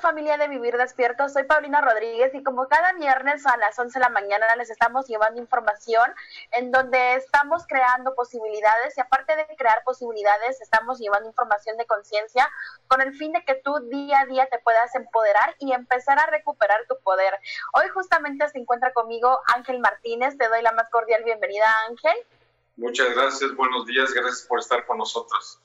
Familia de Vivir Despierto, soy Paulina Rodríguez y como cada viernes a las 11 de la mañana les estamos llevando información en donde estamos creando posibilidades y aparte de crear posibilidades estamos llevando información de conciencia con el fin de que tú día a día te puedas empoderar y empezar a recuperar tu poder. Hoy justamente se encuentra conmigo Ángel Martínez, te doy la más cordial bienvenida Ángel. Muchas gracias, buenos días, gracias por estar con nosotros.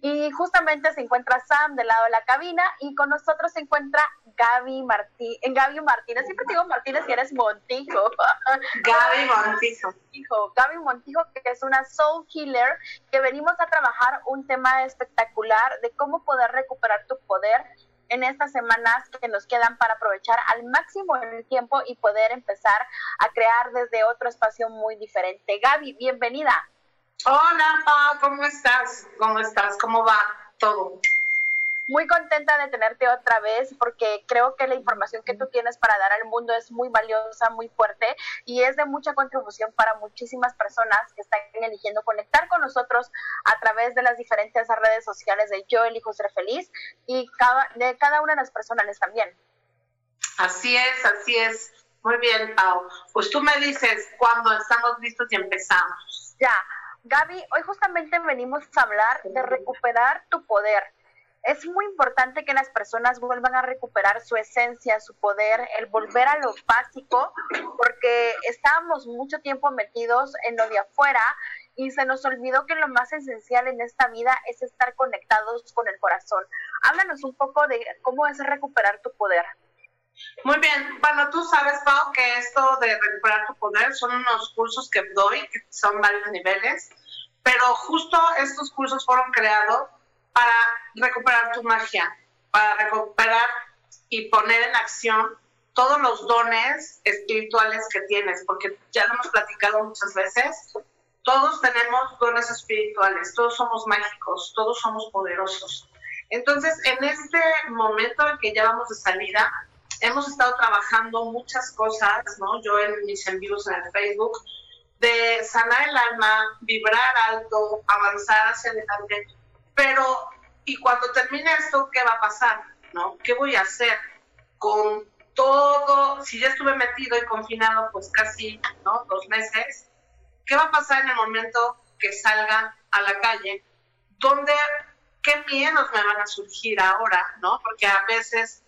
Y justamente se encuentra Sam del lado de la cabina y con nosotros se encuentra Gaby Martí, Gaby Martínez. Siempre digo Martínez y eres Montijo. Gaby Montijo. Gaby Montijo, que es una soul killer, que venimos a trabajar un tema espectacular de cómo poder recuperar tu poder en estas semanas que nos quedan para aprovechar al máximo el tiempo y poder empezar a crear desde otro espacio muy diferente. Gaby, bienvenida. Hola, Pa, ¿cómo estás? ¿Cómo estás? ¿Cómo va todo? Muy contenta de tenerte otra vez porque creo que la información que tú tienes para dar al mundo es muy valiosa, muy fuerte y es de mucha contribución para muchísimas personas que están eligiendo conectar con nosotros a través de las diferentes redes sociales de Yo elijo ser feliz y de cada una de las personas también. Así es, así es. Muy bien, Pau. Pues tú me dices cuando estamos listos y empezamos. Ya, Gaby, hoy justamente venimos a hablar de recuperar tu poder. Es muy importante que las personas vuelvan a recuperar su esencia, su poder, el volver a lo básico, porque estábamos mucho tiempo metidos en lo de afuera y se nos olvidó que lo más esencial en esta vida es estar conectados con el corazón. Háblanos un poco de cómo es recuperar tu poder. Muy bien, bueno, tú sabes, Pau, que esto de recuperar tu poder son unos cursos que doy, que son varios niveles, pero justo estos cursos fueron creados para recuperar tu magia, para recuperar y poner en acción todos los dones espirituales que tienes, porque ya lo hemos platicado muchas veces, todos tenemos dones espirituales, todos somos mágicos, todos somos poderosos. Entonces, en este momento en que ya vamos de salida, hemos estado trabajando muchas cosas, ¿no? Yo en mis envíos en el Facebook, de sanar el alma, vibrar alto, avanzar hacia adelante, pero y cuando termine esto, ¿qué va a pasar? ¿No? ¿Qué voy a hacer con todo? Si ya estuve metido y confinado, pues casi, ¿no? Dos meses. ¿Qué va a pasar en el momento que salga a la calle? ¿Dónde, qué miedos me van a surgir ahora, ¿no? Porque a veces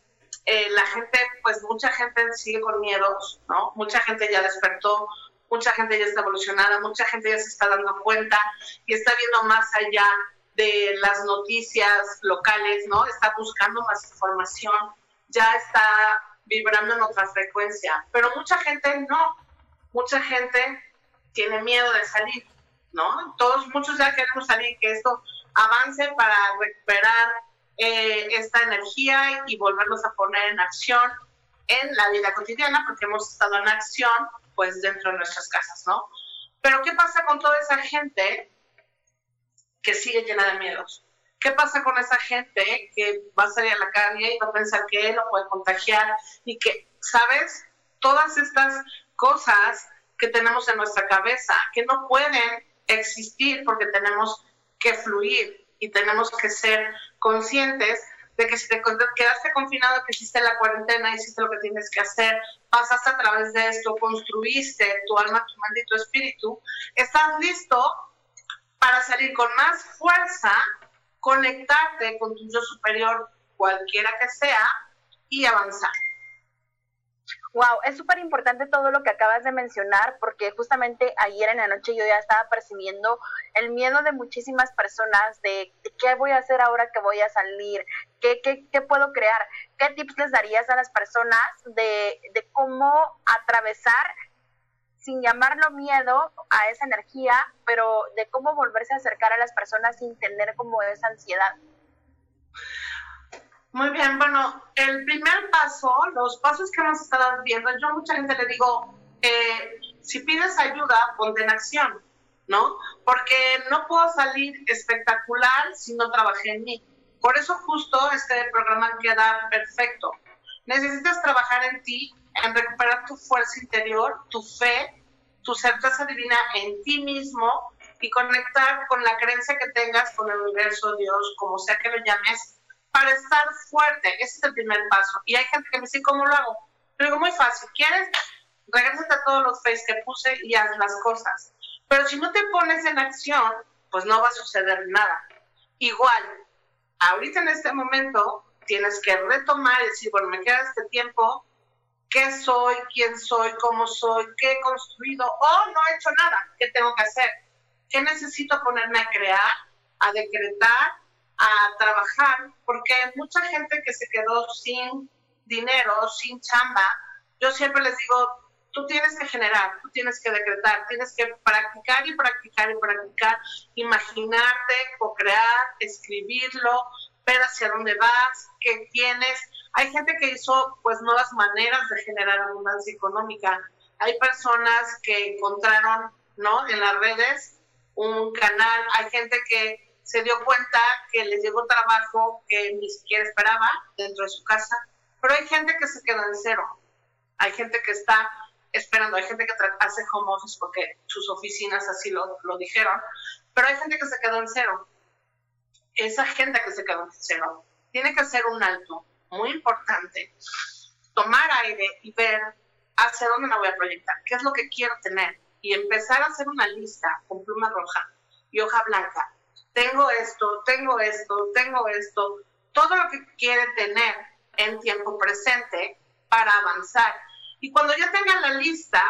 eh, la gente, pues mucha gente sigue con miedos, ¿no? Mucha gente ya despertó, mucha gente ya está evolucionada, mucha gente ya se está dando cuenta y está viendo más allá de las noticias locales, ¿no? Está buscando más información, ya está vibrando en otra frecuencia, pero mucha gente no, mucha gente tiene miedo de salir, ¿no? Todos, muchos ya queremos salir, que esto avance para recuperar eh, esta energía y volverlos a poner en acción en la vida cotidiana, porque hemos estado en acción pues dentro de nuestras casas, ¿no? Pero ¿qué pasa con toda esa gente que sigue llena de miedos? ¿Qué pasa con esa gente que va a salir a la calle y va a pensar que él lo puede contagiar y que, ¿sabes? Todas estas cosas que tenemos en nuestra cabeza, que no pueden existir porque tenemos que fluir y tenemos que ser conscientes de que si te quedaste confinado, que hiciste la cuarentena, hiciste lo que tienes que hacer, pasaste a través de esto, construiste tu alma, tu mente y tu espíritu, estás listo para salir con más fuerza, conectarte con tu yo superior, cualquiera que sea, y avanzar. Wow, es súper importante todo lo que acabas de mencionar porque justamente ayer en la noche yo ya estaba percibiendo el miedo de muchísimas personas de, qué voy a hacer ahora que voy a salir, ¿Qué, qué, puedo crear, qué tips les darías a las personas de, de cómo atravesar sin llamarlo miedo a esa energía, pero de cómo volverse a acercar a las personas sin tener como esa ansiedad. Muy bien, bueno, el primer paso, los pasos que hemos estado viendo, yo a mucha gente le digo, eh, si pides ayuda, ponte en acción, ¿no? Porque no puedo salir espectacular si no trabajé en mí. Por eso justo este programa queda perfecto. Necesitas trabajar en ti, en recuperar tu fuerza interior, tu fe, tu certeza divina en ti mismo y conectar con la creencia que tengas con el universo, Dios, como sea que lo llames, para estar fuerte. Ese es el primer paso. Y hay gente que me dice, ¿cómo lo hago? Pero digo, muy fácil. ¿Quieres? Regrésate a todos los face que puse y haz las cosas. Pero si no te pones en acción, pues no va a suceder nada. Igual, ahorita en este momento tienes que retomar y decir, bueno, me queda este tiempo, qué soy, quién soy, cómo soy, qué he construido, o no he hecho nada, qué tengo que hacer, qué necesito ponerme a crear, a decretar, a trabajar, porque mucha gente que se quedó sin dinero, sin chamba. Yo siempre les digo, tú tienes que generar, tú tienes que decretar, tienes que practicar y practicar y practicar, imaginarte, co-crear, escribirlo, ver hacia dónde vas, qué tienes. Hay gente que hizo pues nuevas maneras de generar abundancia económica. Hay personas que encontraron, ¿no? En las redes un canal, hay gente que se dio cuenta que les llegó trabajo que ni siquiera esperaba dentro de su casa, pero hay gente que se quedó en cero, hay gente que está esperando, hay gente que hace home office porque sus oficinas así lo, lo dijeron, pero hay gente que se quedó en cero. Esa gente que se quedó en cero tiene que hacer un alto muy importante, tomar aire y ver hacia dónde me voy a proyectar, qué es lo que quiero tener y empezar a hacer una lista con pluma roja y hoja blanca tengo esto, tengo esto, tengo esto, todo lo que quiere tener en tiempo presente para avanzar. Y cuando ya tenga la lista,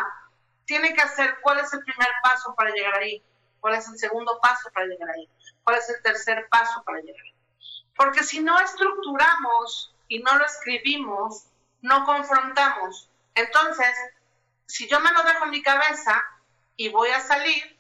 tiene que hacer cuál es el primer paso para llegar ahí, cuál es el segundo paso para llegar ahí, cuál es el tercer paso para llegar ahí. Porque si no estructuramos y no lo escribimos, no confrontamos. Entonces, si yo me lo dejo en mi cabeza y voy a salir,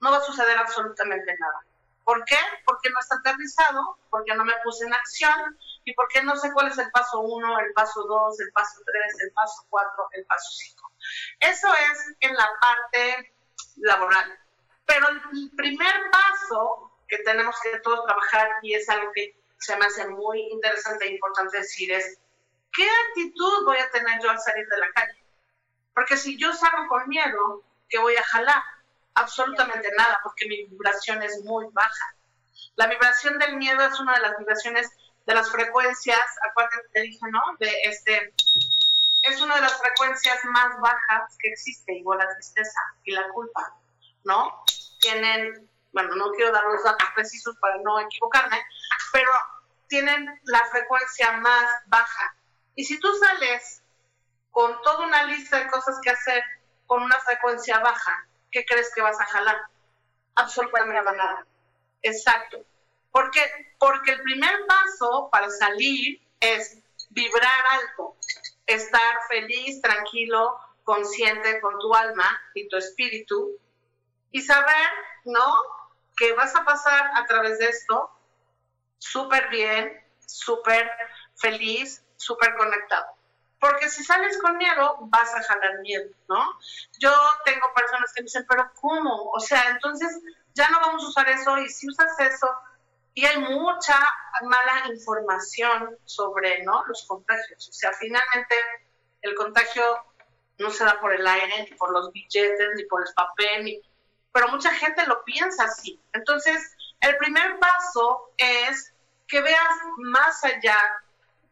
no va a suceder absolutamente nada. ¿Por qué? Porque no está aterrizado, porque no me puse en acción y porque no sé cuál es el paso 1, el paso 2, el paso 3, el paso 4, el paso 5. Eso es en la parte laboral. Pero el primer paso que tenemos que todos trabajar y es algo que se me hace muy interesante e importante decir es, ¿qué actitud voy a tener yo al salir de la calle? Porque si yo salgo con miedo, ¿qué voy a jalar? Absolutamente nada, porque mi vibración es muy baja. La vibración del miedo es una de las vibraciones de las frecuencias, acuérdate te dije, ¿no? De este, es una de las frecuencias más bajas que existe, igual la tristeza y la culpa, ¿no? Tienen, bueno, no quiero dar los datos precisos para no equivocarme, pero tienen la frecuencia más baja. Y si tú sales con toda una lista de cosas que hacer con una frecuencia baja, ¿qué crees que vas a jalar? Absolutamente nada. Exacto. ¿Por qué? Porque el primer paso para salir es vibrar alto, estar feliz, tranquilo, consciente con tu alma y tu espíritu y saber, ¿no? Que vas a pasar a través de esto súper bien, súper feliz, súper conectado. Porque si sales con miedo, vas a jalar miedo, ¿no? Yo tengo personas que me dicen, pero ¿cómo? O sea, entonces ya no vamos a usar eso y si usas eso, y hay mucha mala información sobre ¿no? los contagios. O sea, finalmente el contagio no se da por el aire, ni por los billetes, ni por el papel, ni... pero mucha gente lo piensa así. Entonces, el primer paso es que veas más allá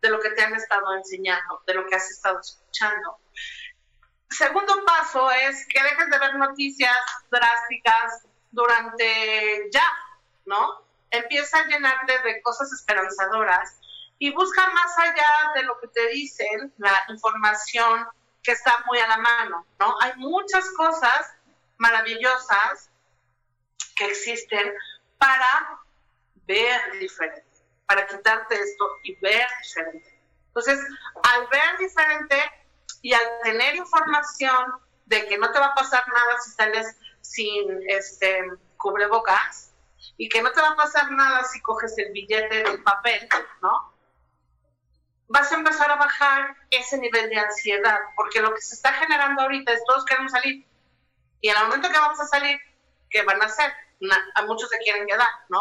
de lo que te han estado enseñando, de lo que has estado escuchando. Segundo paso es que dejes de ver noticias drásticas durante ya, ¿no? Empieza a llenarte de cosas esperanzadoras y busca más allá de lo que te dicen, la información que está muy a la mano, ¿no? Hay muchas cosas maravillosas que existen para ver diferente, para quitarte esto y ver diferente. Entonces, al ver diferente y al tener información de que no te va a pasar nada si sales sin este cubrebocas y que no te va a pasar nada si coges el billete del papel, ¿no? Vas a empezar a bajar ese nivel de ansiedad, porque lo que se está generando ahorita es todos queremos salir. Y en el momento que vamos a salir, ¿qué van a hacer? a muchos se quieren quedar, ¿no?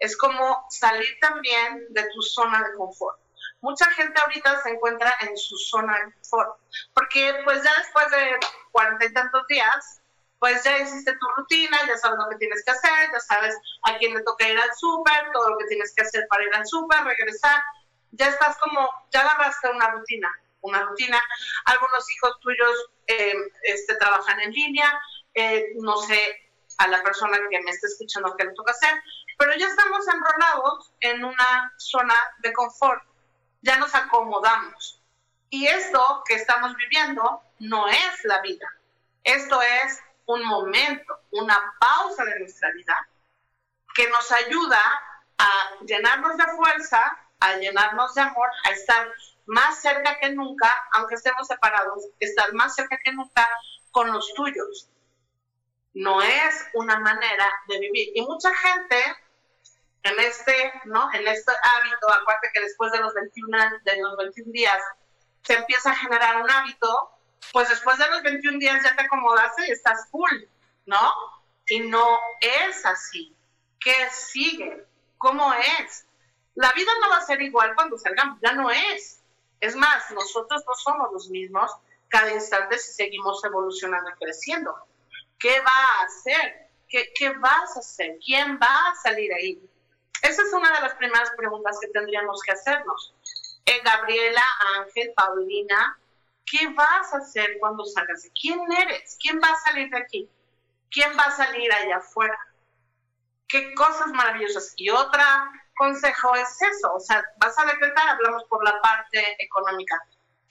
Es como salir también de tu zona de confort. Mucha gente ahorita se encuentra en su zona de confort, porque pues ya después de cuarenta y tantos días, pues ya hiciste tu rutina, ya sabes lo que tienes que hacer, ya sabes a quién le toca ir al súper, todo lo que tienes que hacer para ir al súper, regresar, ya estás como, ya agarraste una rutina, una rutina. Algunos hijos tuyos eh, este, trabajan en línea, eh, no sé a la persona que me está escuchando qué le toca hacer, pero ya estamos enrolados en una zona de confort, ya nos acomodamos. Y esto que estamos viviendo no es la vida, esto es un momento, una pausa de nuestra vida que nos ayuda a llenarnos de fuerza, a llenarnos de amor, a estar más cerca que nunca, aunque estemos separados, estar más cerca que nunca con los tuyos. No es una manera de vivir. Y mucha gente en este, ¿no? En este hábito, aparte que después de los 21, de los 21 días se empieza a generar un hábito, pues después de los 21 días ya te acomodaste y estás full, ¿no? Y no es así. ¿Qué sigue? ¿Cómo es? La vida no va a ser igual cuando salgamos, ya no es. Es más, nosotros no somos los mismos cada instante si seguimos evolucionando y creciendo. ¿Qué va a hacer? ¿Qué, ¿Qué vas a hacer? ¿Quién va a salir ahí? Esa es una de las primeras preguntas que tendríamos que hacernos. Eh, Gabriela, Ángel, Paulina, ¿Qué vas a hacer cuando salgas? ¿Quién eres? ¿Quién va a salir de aquí? ¿Quién va a salir allá afuera? ¿Qué cosas maravillosas? Y otro consejo es eso, o sea, vas a decretar, hablamos por la parte económica,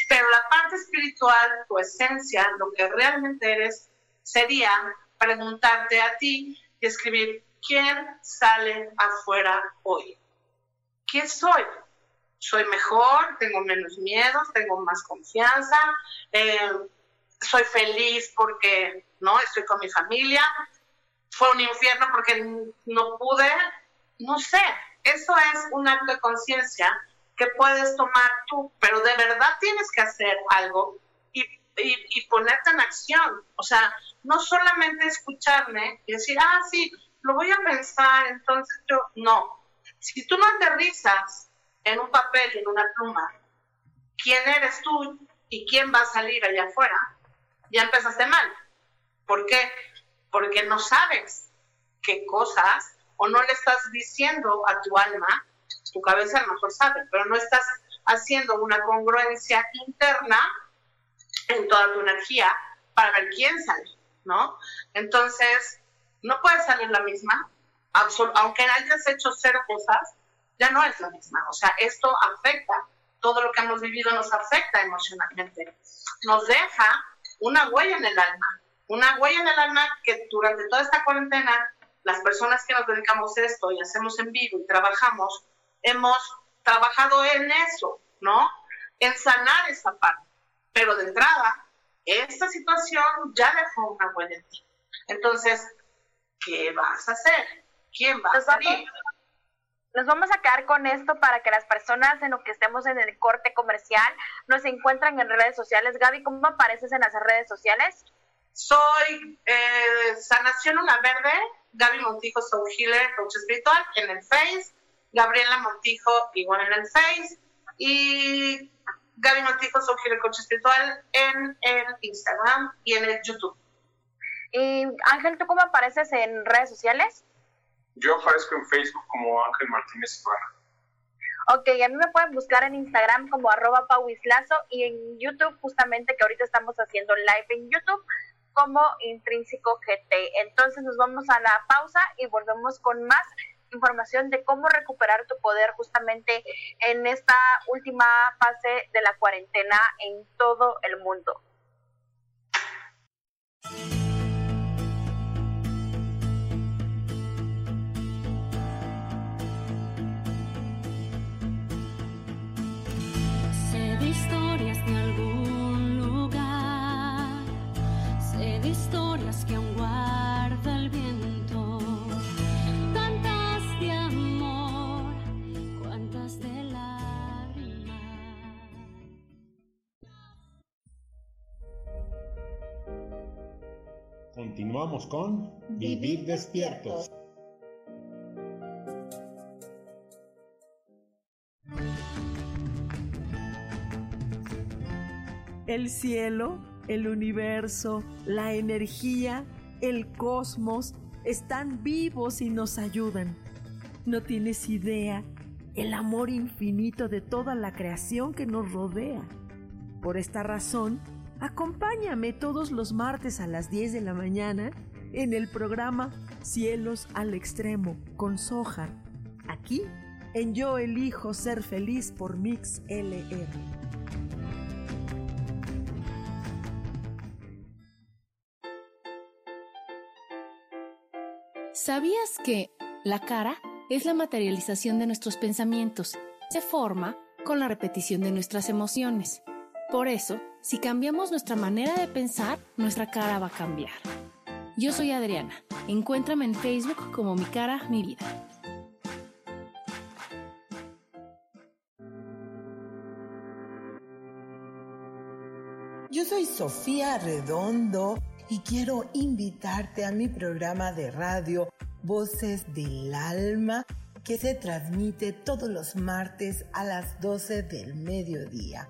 pero la parte espiritual, tu esencia, lo que realmente eres, sería preguntarte a ti y escribir, ¿quién sale afuera hoy? ¿Qué soy? soy mejor, tengo menos miedos, tengo más confianza, eh, soy feliz porque no estoy con mi familia, fue un infierno porque no pude, no sé, eso es un acto de conciencia que puedes tomar tú, pero de verdad tienes que hacer algo y, y, ponerte en acción, o sea, no solamente escucharme y decir, ah, sí, lo voy a pensar, entonces yo, no, si tú no aterrizas en un papel en una pluma quién eres tú y quién va a salir allá afuera, ya empezaste mal. ¿Por qué? Porque no sabes qué cosas o no le estás diciendo a tu alma, tu cabeza a lo mejor sabe, pero no estás haciendo una congruencia interna en toda tu energía para ver quién sale, ¿no? Entonces, no puede salir la misma, aunque hayas hecho cero cosas, ya no es la misma. O sea, esto afecta, todo lo que hemos vivido nos afecta emocionalmente. Nos deja una huella en el alma, una huella en el alma que durante toda esta cuarentena, las personas que nos dedicamos a esto y hacemos en vivo y trabajamos, hemos trabajado en eso, ¿no? En sanar esa parte. Pero de entrada, esta situación ya dejó una huella en ti. Entonces, ¿qué vas a hacer? ¿Quién va a salir? Nos vamos a quedar con esto para que las personas en lo que estemos en el corte comercial nos encuentren en redes sociales. Gaby, ¿cómo apareces en las redes sociales? Soy eh, Sanación Una Verde, Gaby Montijo Soul Healer, coach espiritual, en el Face, Gabriela Montijo igual en el Face y Gaby Montijo Soul Healer, coach espiritual en el Instagram y en el YouTube. Y Ángel, ¿tú cómo apareces en redes sociales? Yo aparezco en Facebook como Ángel Martínez Ibarra. Ok, a mí me pueden buscar en Instagram como arroba pauislazo y en YouTube justamente que ahorita estamos haciendo live en YouTube como Intrínseco GT. Entonces nos vamos a la pausa y volvemos con más información de cómo recuperar tu poder justamente en esta última fase de la cuarentena en todo el mundo. Continuamos con Vivir despiertos. El cielo, el universo, la energía, el cosmos están vivos y nos ayudan. No tienes idea el amor infinito de toda la creación que nos rodea. Por esta razón, Acompáñame todos los martes a las 10 de la mañana en el programa Cielos al Extremo con Soja, aquí en Yo Elijo Ser Feliz por Mix LR. ¿Sabías que la cara es la materialización de nuestros pensamientos? Se forma con la repetición de nuestras emociones. Por eso, si cambiamos nuestra manera de pensar, nuestra cara va a cambiar. Yo soy Adriana. Encuéntrame en Facebook como Mi Cara, Mi Vida. Yo soy Sofía Redondo y quiero invitarte a mi programa de radio Voces del Alma que se transmite todos los martes a las 12 del mediodía.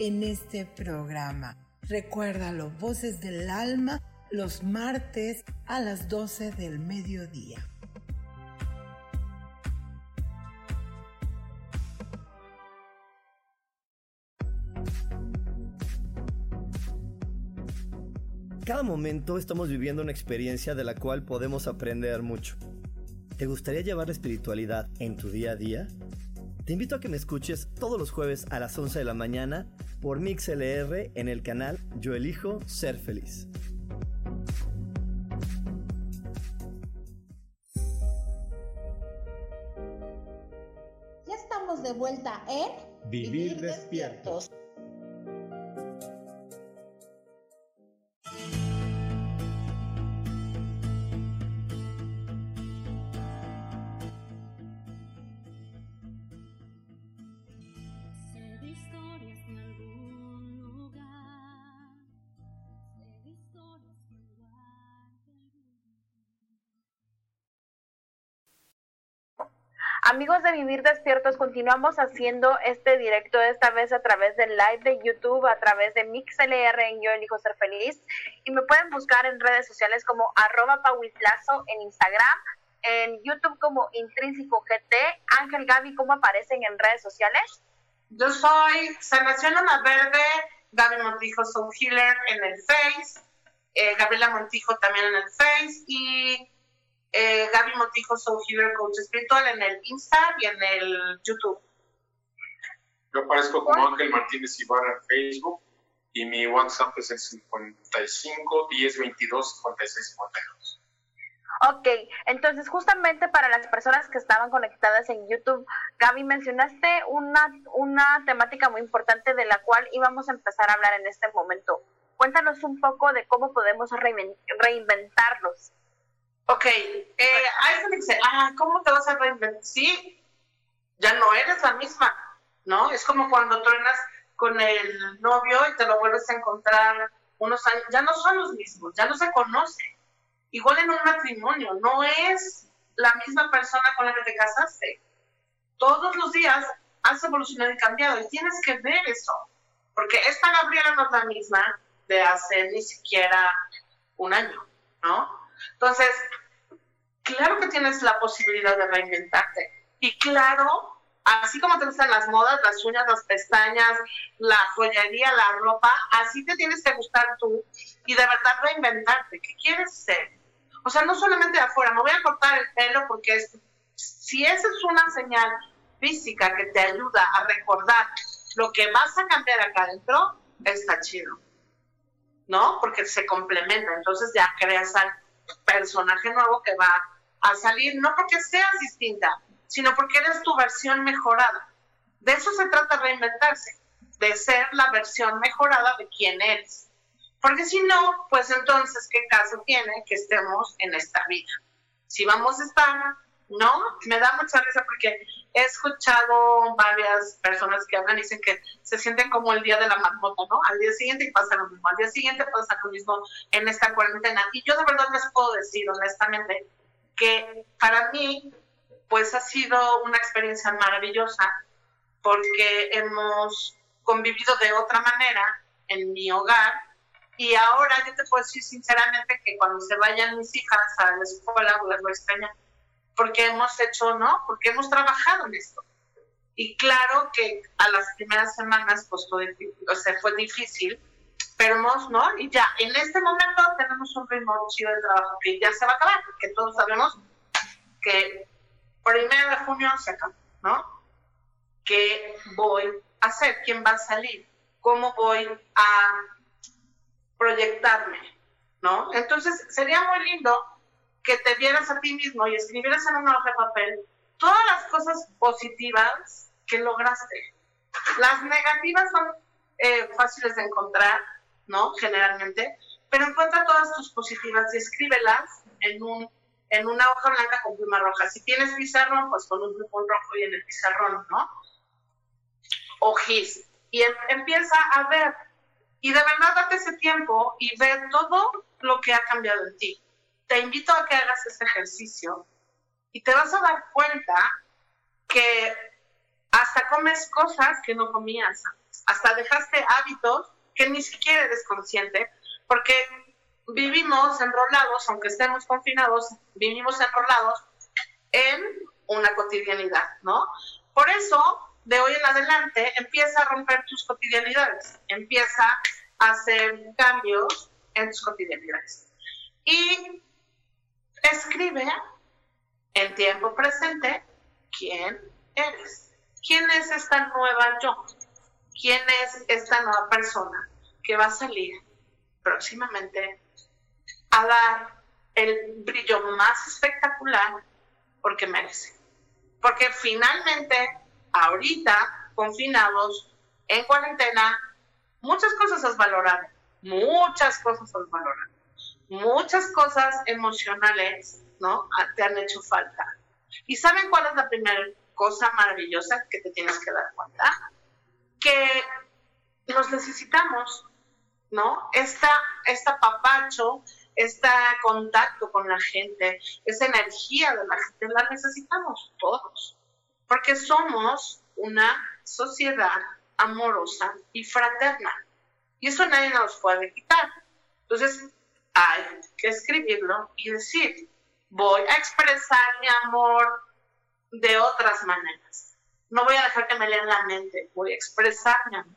en este programa. Recuérdalo, Voces del Alma, los martes a las 12 del mediodía. Cada momento estamos viviendo una experiencia de la cual podemos aprender mucho. ¿Te gustaría llevar la espiritualidad en tu día a día? Te invito a que me escuches todos los jueves a las 11 de la mañana por MixLR en el canal Yo Elijo Ser Feliz. Ya estamos de vuelta en Vivir, despiertos. Amigos de Vivir Despiertos, continuamos haciendo este directo, esta vez a través del live de YouTube, a través de MixLR en Yo Elijo Ser Feliz. Y me pueden buscar en redes sociales como arroba pauislazo en Instagram, en YouTube como Intrínseco GT. Ángel Gaby, ¿cómo aparecen en redes sociales? Yo soy Sanación Ana Verde, Gaby Montijo Soul Healer en el Face, eh, Gabriela Montijo también en el Face y eh, Gaby Montijo Soul Healer Coach Espiritual en el Insta y en el YouTube. Yo aparezco como Ángel Martínez Ibarra en Facebook y mi WhatsApp es el 55 10 22 56 52. Ok, entonces justamente para las personas que estaban conectadas en YouTube, Gaby, mencionaste una, una temática muy importante de la cual íbamos a empezar a hablar en este momento. Cuéntanos un poco de cómo podemos reinventarnos. Ok, eh, alguien dice, ah, ¿cómo te vas a reinventar? Sí, ya no eres la misma. ¿no? Es como cuando truenas con el novio y te lo vuelves a encontrar unos años, ya no son los mismos, ya no se conocen. Igual en un matrimonio, no es la misma persona con la que te casaste. Todos los días has evolucionado y cambiado y tienes que ver eso, porque esta Gabriela no es la misma de hace ni siquiera un año, ¿no? Entonces, claro que tienes la posibilidad de reinventarte y claro así como te gustan las modas, las uñas, las pestañas, la joyería, la ropa, así te tienes que gustar tú y de verdad reinventarte. ¿Qué quieres ser? O sea, no solamente de afuera, me voy a cortar el pelo porque si esa es una señal física que te ayuda a recordar lo que vas a cambiar acá adentro, está chido. ¿No? Porque se complementa. Entonces ya creas al personaje nuevo que va a salir, no porque seas distinta, sino porque eres tu versión mejorada. De eso se trata reinventarse, de ser la versión mejorada de quién eres. Porque si no, pues entonces, ¿qué caso tiene que estemos en esta vida? Si vamos a estar, no, me da mucha risa porque he escuchado varias personas que hablan y dicen que se sienten como el día de la marmota, ¿no? Al día siguiente pasa lo mismo, al día siguiente pasa lo mismo en esta cuarentena. Y yo de verdad les puedo decir honestamente que para mí pues ha sido una experiencia maravillosa porque hemos convivido de otra manera en mi hogar y ahora yo te puedo decir sinceramente que cuando se vayan mis hijas a la escuela pues las voy a extrañar porque hemos hecho, ¿no? Porque hemos trabajado en esto. Y claro que a las primeras semanas pues fue, o sea, fue difícil, pero hemos, ¿no? Y ya, en este momento tenemos un ritmo chido de trabajo que ya se va a acabar, porque todos sabemos que primero de junio se acaba, ¿no? ¿Qué voy a hacer? ¿Quién va a salir? ¿Cómo voy a proyectarme? ¿No? Entonces sería muy lindo que te vieras a ti mismo y escribieras en una hoja de papel todas las cosas positivas que lograste. Las negativas son eh, fáciles de encontrar, ¿no? Generalmente, pero encuentra todas tus positivas y escríbelas en un en una hoja blanca con pluma roja. Si tienes pizarrón, pues con un plumón rojo y en el pizarrón, ¿no? O gis. Y em, empieza a ver. Y de verdad date ese tiempo y ver todo lo que ha cambiado en ti. Te invito a que hagas ese ejercicio y te vas a dar cuenta que hasta comes cosas que no comías, hasta dejaste hábitos que ni siquiera eres consciente, porque vivimos enrolados, aunque estemos confinados, vivimos enrolados en una cotidianidad, ¿no? Por eso, de hoy en adelante, empieza a romper tus cotidianidades, empieza a hacer cambios en tus cotidianidades. Y escribe en tiempo presente quién eres, quién es esta nueva yo, quién es esta nueva persona que va a salir próximamente a dar el brillo más espectacular porque merece. Porque finalmente, ahorita, confinados, en cuarentena, muchas cosas has valorado, muchas cosas has valorado, muchas cosas emocionales, ¿no? Ah, te han hecho falta. ¿Y saben cuál es la primera cosa maravillosa que te tienes que dar cuenta? Que nos necesitamos, ¿no? Esta, esta papacho, este contacto con la gente, esa energía de la gente, la necesitamos todos, porque somos una sociedad amorosa y fraterna. Y eso nadie nos puede quitar. Entonces, hay que escribirlo y decir, voy a expresar mi amor de otras maneras. No voy a dejar que me lean la mente, voy a expresar mi amor.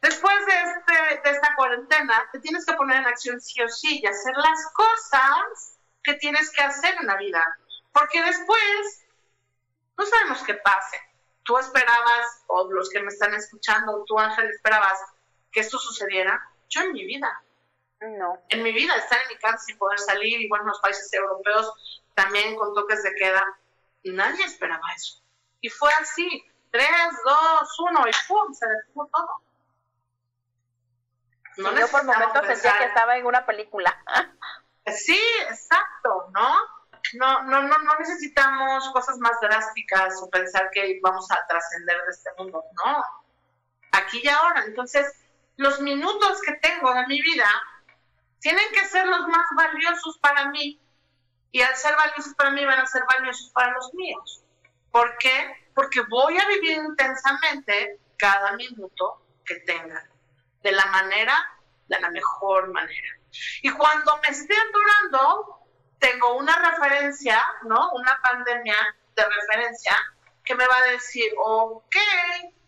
Después de, este, de esta cuarentena, te tienes que poner en acción sí o sí y hacer las cosas que tienes que hacer en la vida. Porque después, no sabemos qué pase. Tú esperabas, o los que me están escuchando, tú Ángel, esperabas que esto sucediera. Yo en mi vida. No. En mi vida, estar en mi casa sin poder salir, igual en los países europeos, también con toques de queda. Nadie esperaba eso. Y fue así. Tres, dos, uno, y ¡pum! Se detuvo todo yo por momentos sentía que estaba en una película. Sí, exacto, ¿no? no, no, no, no necesitamos cosas más drásticas o pensar que vamos a trascender de este mundo, no. Aquí y ahora. Entonces, los minutos que tengo de mi vida tienen que ser los más valiosos para mí y al ser valiosos para mí van a ser valiosos para los míos. ¿Por qué? Porque voy a vivir intensamente cada minuto que tenga, de la manera, de la mejor manera. Y cuando me esté atorando, tengo una referencia, ¿no? Una pandemia de referencia que me va a decir, ok,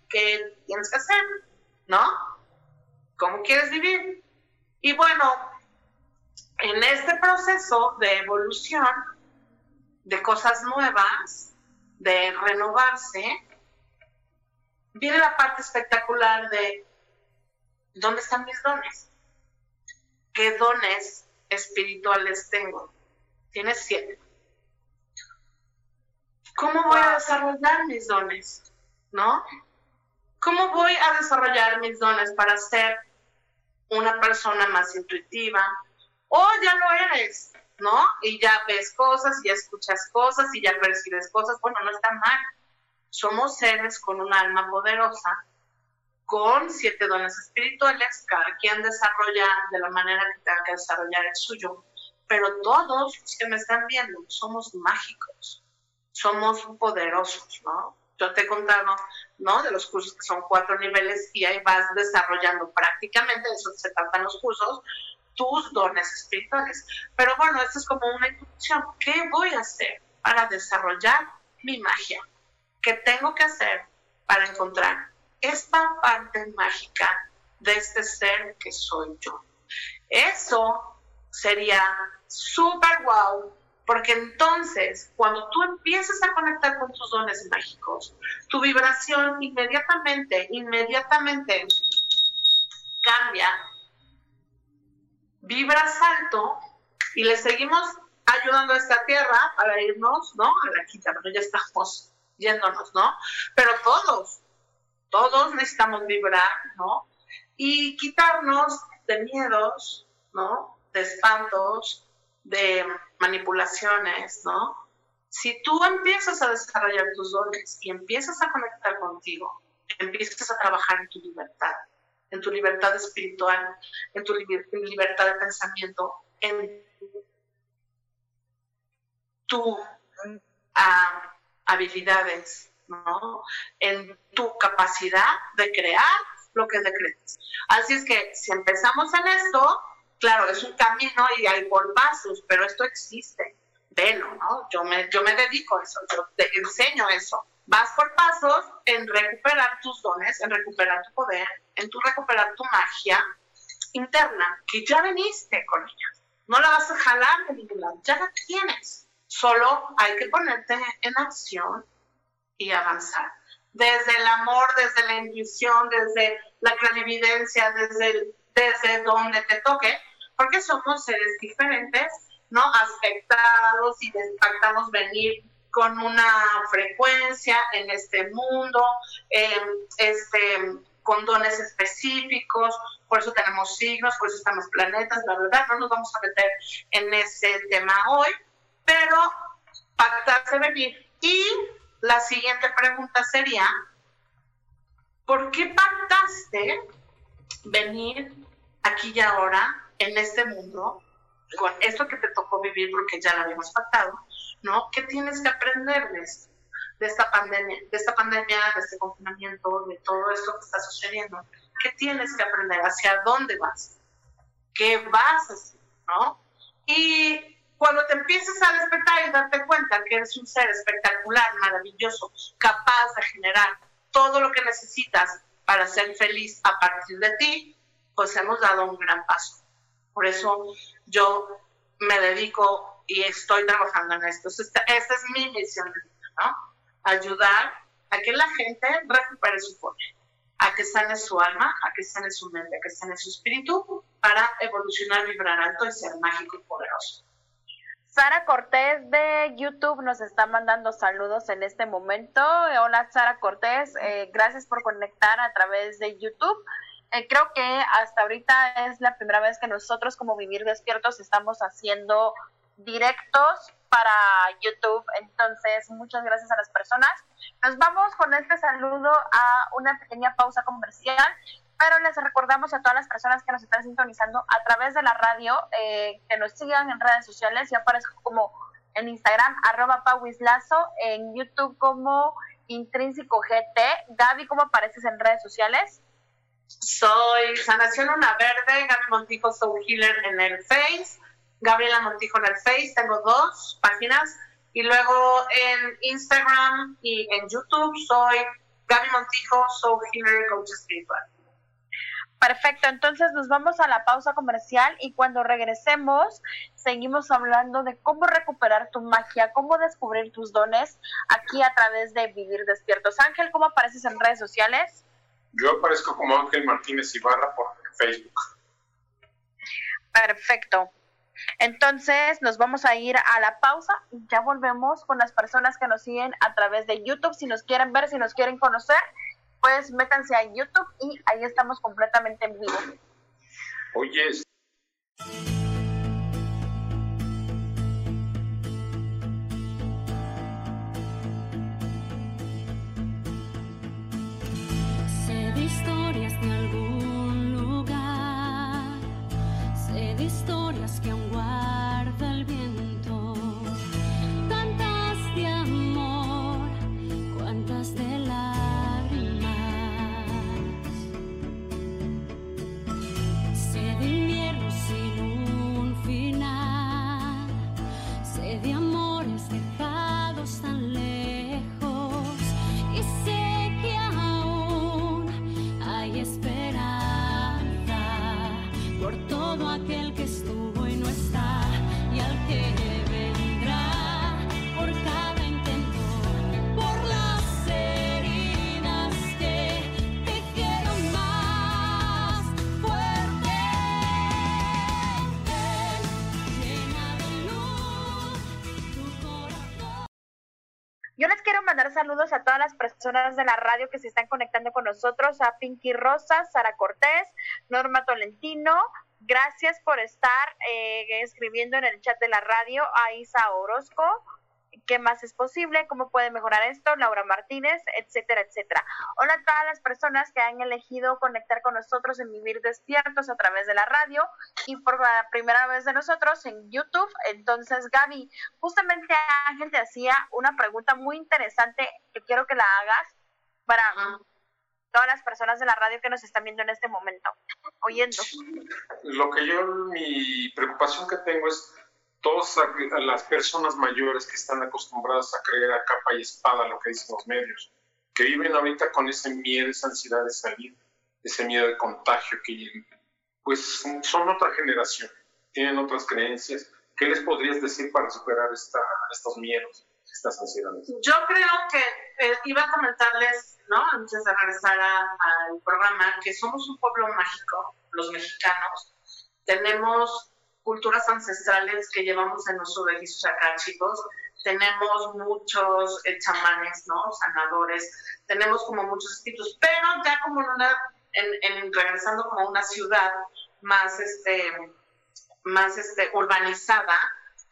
¿qué tienes que hacer? ¿No? ¿Cómo quieres vivir? Y bueno, en este proceso de evolución, de cosas nuevas, de renovarse, viene la parte espectacular de dónde están mis dones, qué dones espirituales tengo. Tienes siete. ¿Cómo voy a desarrollar mis dones? ¿No? ¿Cómo voy a desarrollar mis dones para ser una persona más intuitiva, o ya lo eres, ¿no? Y ya ves cosas, y ya escuchas cosas, y ya percibes cosas. Bueno, no está mal. Somos seres con un alma poderosa, con siete dones espirituales, cada quien desarrolla de la manera que tenga que desarrollar el suyo. Pero todos los que me están viendo somos mágicos, somos poderosos, ¿no? Yo te he contado, ¿no? De los cursos que son cuatro niveles y ahí vas desarrollando prácticamente, de eso se tratan los cursos, tus dones espirituales. Pero bueno, esto es como una introducción. ¿Qué voy a hacer para desarrollar mi magia? ¿Qué tengo que hacer para encontrar esta parte mágica de este ser que soy yo? Eso sería súper wow, porque entonces cuando tú empiezas a conectar con tus dones mágicos, tu vibración inmediatamente, inmediatamente cambia vibras alto y le seguimos ayudando a esta tierra para irnos, ¿no? A la quita, pero ya estamos yéndonos, ¿no? Pero todos, todos necesitamos vibrar, ¿no? Y quitarnos de miedos, ¿no? De espantos, de manipulaciones, ¿no? Si tú empiezas a desarrollar tus dones y empiezas a conectar contigo, empiezas a trabajar en tu libertad, en tu libertad espiritual, en tu libertad de pensamiento, en tus ah, habilidades, ¿no? en tu capacidad de crear lo que decretes. Así es que si empezamos en esto, claro, es un camino y hay por pasos, pero esto existe. Velo, ¿no? Yo me, yo me dedico a eso, yo te enseño eso vas por pasos en recuperar tus dones, en recuperar tu poder, en tu recuperar tu magia interna, que ya veniste con ella. No la vas a jalar de ningún lado, ya la tienes. Solo hay que ponerte en acción y avanzar. Desde el amor, desde la intuición, desde la clarividencia, desde, desde donde te toque, porque somos seres diferentes, ¿no? Aspectados y despactados venir con una frecuencia en este mundo, em, este, con dones específicos, por eso tenemos signos, por eso están los planetas, la verdad, no nos vamos a meter en ese tema hoy, pero pactarse venir. Y la siguiente pregunta sería, ¿por qué pactaste venir aquí y ahora en este mundo con esto que te tocó vivir porque ya lo habíamos pactado? ¿no? ¿Qué tienes que aprender de? De esta pandemia, de esta pandemia, de este confinamiento, de todo esto que está sucediendo. ¿Qué tienes que aprender? ¿Hacia dónde vas? ¿Qué vas a hacer? ¿No? Y cuando te empiezas a despertar y darte cuenta que eres un ser espectacular, maravilloso, capaz de generar todo lo que necesitas para ser feliz a partir de ti, pues hemos dado un gran paso. Por eso yo me dedico y estoy trabajando en esto. Esta, es mi misión, ¿no? Ayudar a que la gente recupere su poder, a que sane su alma, a que sane su mente, a que sane su espíritu para evolucionar, vibrar alto y ser mágico y poderoso. Sara Cortés de YouTube nos está mandando saludos en este momento. Hola Sara Cortés, eh, gracias por conectar a través de YouTube. Eh, creo que hasta ahorita es la primera vez que nosotros como Vivir Despiertos estamos haciendo directos para YouTube. Entonces, muchas gracias a las personas. Nos vamos con este saludo a una pequeña pausa comercial, pero les recordamos a todas las personas que nos están sintonizando a través de la radio eh, que nos sigan en redes sociales. Ya aparezco como en Instagram, arroba pauislazo, en YouTube como Intrínseco GT. Gaby, ¿cómo apareces en redes sociales? Soy Sanación Una Verde, Gaby Montijo Soul Healer en el Face, Gabriela Montijo en el Face, tengo dos páginas, y luego en Instagram y en YouTube soy Gaby Montijo Soul Healer Coach Espiritual. Perfecto, entonces nos vamos a la pausa comercial y cuando regresemos seguimos hablando de cómo recuperar tu magia, cómo descubrir tus dones aquí a través de Vivir Despiertos. Ángel, ¿cómo apareces en redes sociales? Yo aparezco como Ángel Martínez Ibarra por Facebook. Perfecto. Entonces nos vamos a ir a la pausa y ya volvemos con las personas que nos siguen a través de YouTube. Si nos quieren ver, si nos quieren conocer, pues métanse a YouTube y ahí estamos completamente en vivo. Oye. Saludos a todas las personas de la radio que se están conectando con nosotros, a Pinky Rosa, Sara Cortés, Norma Tolentino. Gracias por estar eh, escribiendo en el chat de la radio a Isa Orozco. ¿Qué más es posible? ¿Cómo puede mejorar esto? Laura Martínez, etcétera, etcétera. Hola a todas las personas que han elegido conectar con nosotros en Vivir Despiertos a través de la radio y por la primera vez de nosotros en YouTube. Entonces, Gaby, justamente Ángel te hacía una pregunta muy interesante que quiero que la hagas para todas las personas de la radio que nos están viendo en este momento, oyendo. Lo que yo, mi preocupación que tengo es todas las personas mayores que están acostumbradas a creer a capa y espada lo que dicen los medios, que viven ahorita con ese miedo, esa ansiedad de salir, ese miedo de contagio, que pues son otra generación, tienen otras creencias. ¿Qué les podrías decir para superar esta, estos miedos, estas ansiedades? Yo creo que eh, iba a comentarles, ¿no? Antes de regresar al programa, que somos un pueblo mágico, los mexicanos. Tenemos culturas ancestrales que llevamos en nuestros registros acá, chicos. Tenemos muchos eh, chamanes, ¿no? Sanadores. Tenemos como muchos espíritus, pero ya como en una, en, en- regresando como una ciudad más, este, más este, urbanizada,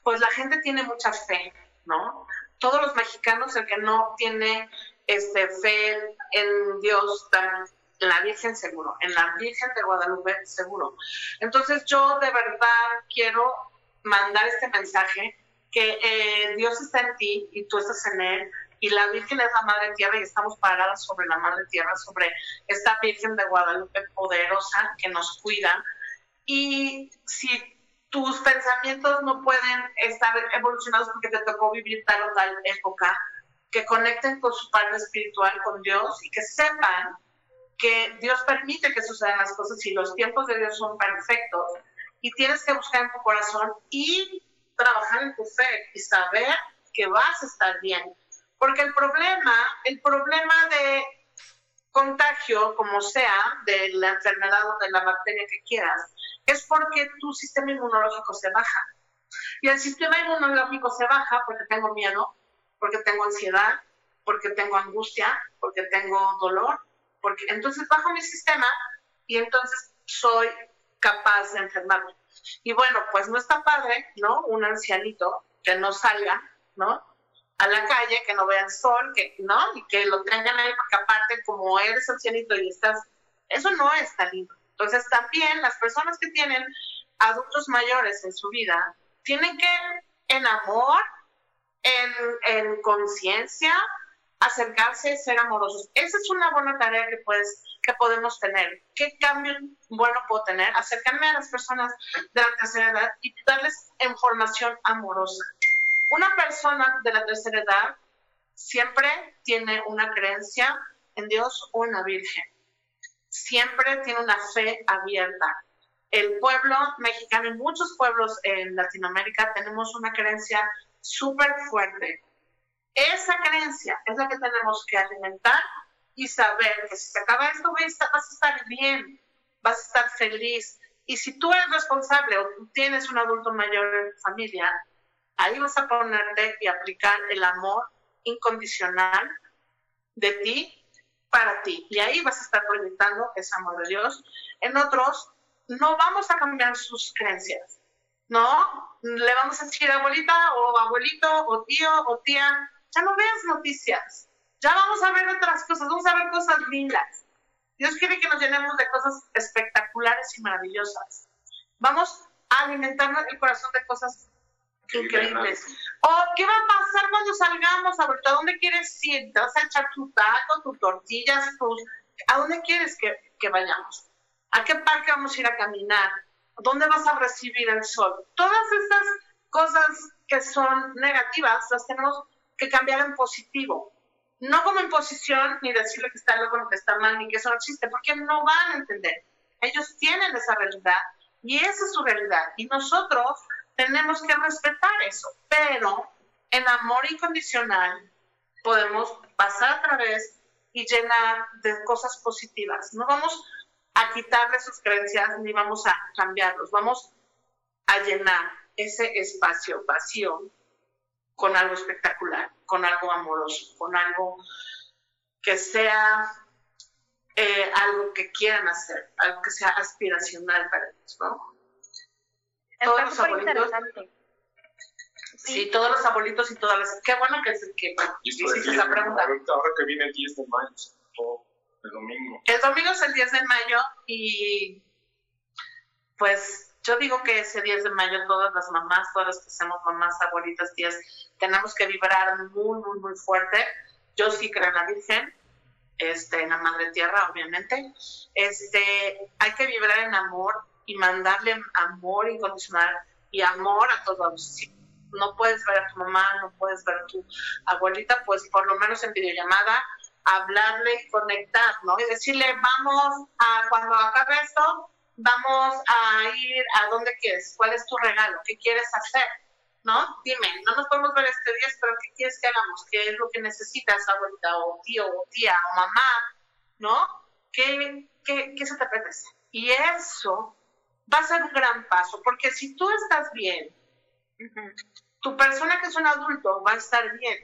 pues la gente tiene mucha fe, ¿no? Todos los mexicanos, el que no tiene este, fe en Dios, tam- la Virgen seguro, en la Virgen de Guadalupe seguro. Entonces yo de verdad quiero mandar este mensaje que eh, Dios está en ti y tú estás en Él y la Virgen es la Madre Tierra y estamos paradas sobre la Madre Tierra, sobre esta Virgen de Guadalupe poderosa que nos cuida. Y si tus pensamientos no pueden estar evolucionados porque te tocó vivir tal o tal época, que conecten con su Padre Espiritual, con Dios y que sepan que Dios permite que sucedan las cosas y los tiempos de Dios son perfectos y tienes que buscar en tu corazón y trabajar en tu fe y saber que vas a estar bien. Porque el problema, el problema de contagio, como sea, de la enfermedad o de la bacteria que quieras, es porque tu sistema inmunológico se baja. Y el sistema inmunológico se baja porque tengo miedo, porque tengo ansiedad, porque tengo angustia, porque tengo dolor, porque entonces bajo mi sistema y entonces soy capaz de enfermarme. Y bueno, pues no está padre, ¿no? Un ancianito que no salgan, ¿no? A la calle, que no vean sol, que, ¿no? Y que lo tengan ahí, porque aparte, como eres ancianito y estás, eso no es tan lindo. Entonces, también las personas que tienen adultos mayores en su vida tienen que, en amor, en, en conciencia, acercarse, ser amorosos. Esa es una buena tarea que, puedes, que podemos tener. ¿Qué cambio bueno puedo tener? Acercarme a las personas de la tercera edad y darles información amorosa. Una persona de la tercera edad siempre tiene una creencia en Dios o en la Virgen. Siempre tiene una fe abierta. El pueblo mexicano y muchos pueblos en Latinoamérica tenemos una creencia súper fuerte esa creencia es la que tenemos que alimentar y saber que si se acaba esto vas a estar bien, vas a estar feliz. Y si tú eres responsable o tienes un adulto mayor en tu familia, ahí vas a ponerte y aplicar el amor incondicional de ti para ti. Y ahí vas a estar proyectando ese amor de Dios. En otros, no vamos a cambiar sus creencias. No, le vamos a decir abuelita o abuelito o tío o tía, ya no veas noticias, ya vamos a ver otras cosas, vamos a ver cosas lindas. Dios quiere que nos llenemos de cosas espectaculares y maravillosas. Vamos a alimentarnos el corazón de cosas increíbles. O, ¿qué va a pasar cuando salgamos? ¿A dónde quieres ir? ¿Te vas a echar tu taco, tus tortillas? Tus... ¿A dónde quieres que, que vayamos? ¿A qué parque vamos a ir a caminar? ¿Dónde vas a recibir el sol? Todas estas cosas que son negativas las tenemos que cambiar en positivo. No como imposición, ni decirle que está loco, que está mal, ni que eso no existe, porque no van a entender. Ellos tienen esa realidad y esa es su realidad. Y nosotros tenemos que respetar eso, pero en amor incondicional podemos pasar a través y llenar de cosas positivas. No vamos a quitarle sus creencias ni vamos a cambiarlos, vamos a llenar ese espacio vacío con algo espectacular, con algo amoroso, con algo que sea eh, algo que quieran hacer, algo que sea aspiracional para ellos, ¿no? Todos los abuelitos. Sí. todos los abuelitos y todas las. Qué bueno que, que hiciste esa pregunta. Ahora que viene el 10 de mayo, el domingo. El domingo es el 10 de mayo y pues yo digo que ese 10 de mayo todas las mamás, todas las que somos mamás, abuelitas, tías, tenemos que vibrar muy, muy, muy fuerte. Yo sí creo en la Virgen, este, en la Madre Tierra, obviamente. Este, hay que vibrar en amor y mandarle amor incondicional y amor a todos. Si no puedes ver a tu mamá, no puedes ver a tu abuelita, pues por lo menos en videollamada, hablarle y conectar, ¿no? Y decirle, vamos a, cuando acabe esto, vamos a ir a dónde quieres, cuál es tu regalo, qué quieres hacer, ¿no? Dime, no nos podemos ver este día, pero ¿qué quieres que hagamos? ¿Qué es lo que necesitas, abuelita, o tío, o tía, o mamá, ¿no? ¿Qué, qué, qué se te apetece? Y eso va a ser un gran paso, porque si tú estás bien, tu persona que es un adulto va a estar bien,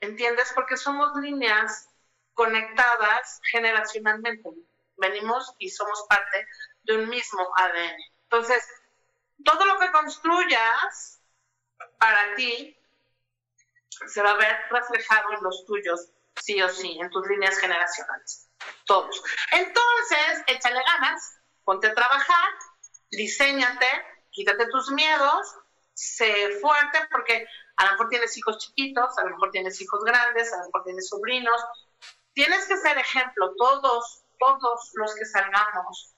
¿entiendes? Porque somos líneas conectadas generacionalmente. Venimos y somos parte de un mismo ADN. Entonces, todo lo que construyas para ti se va a ver reflejado en los tuyos, sí o sí, en tus líneas generacionales. Todos. Entonces, échale ganas, ponte a trabajar, diseñate, quítate tus miedos, sé fuerte, porque a lo mejor tienes hijos chiquitos, a lo mejor tienes hijos grandes, a lo mejor tienes sobrinos. Tienes que ser ejemplo, todos, todos los que salgamos